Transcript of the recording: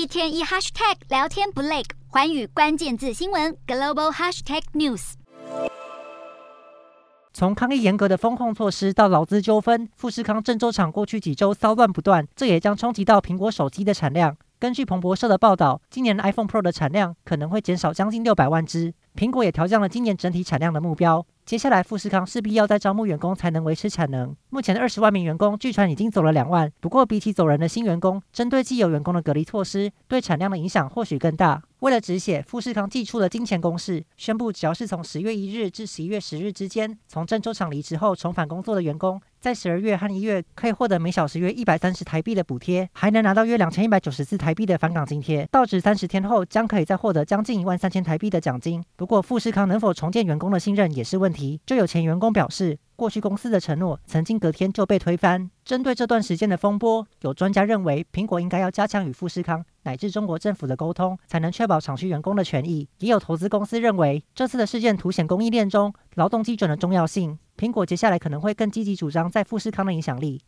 一天一 hashtag 聊天不累，寰宇关键字新闻 global hashtag news。从抗疫严格的风控措施到劳资纠纷，富士康郑州厂过去几周骚乱不断，这也将冲击到苹果手机的产量。根据彭博社的报道，今年 iPhone Pro 的产量可能会减少将近六百万只。苹果也调降了今年整体产量的目标。接下来，富士康势必要再招募员工，才能维持产能。目前的二十万名员工，据传已经走了两万。不过，比起走人的新员工，针对既有员工的隔离措施，对产量的影响或许更大。为了止血，富士康祭出了金钱攻势，宣布只要是从十月一日至十一月十日之间从郑州厂离职后重返工作的员工，在十二月和一月可以获得每小时约一百三十台币的补贴，还能拿到约两千一百九十四台币的返岗津贴。到职三十天后，将可以再获得将近一万三千台币的奖金。不过，富士康能否重建员工的信任也是问题。就有前员工表示，过去公司的承诺曾经隔天就被推翻。针对这段时间的风波，有专家认为，苹果应该要加强与富士康乃至中国政府的沟通，才能确保厂区员工的权益。也有投资公司认为，这次的事件凸显供应链中劳动基准的重要性。苹果接下来可能会更积极主张在富士康的影响力。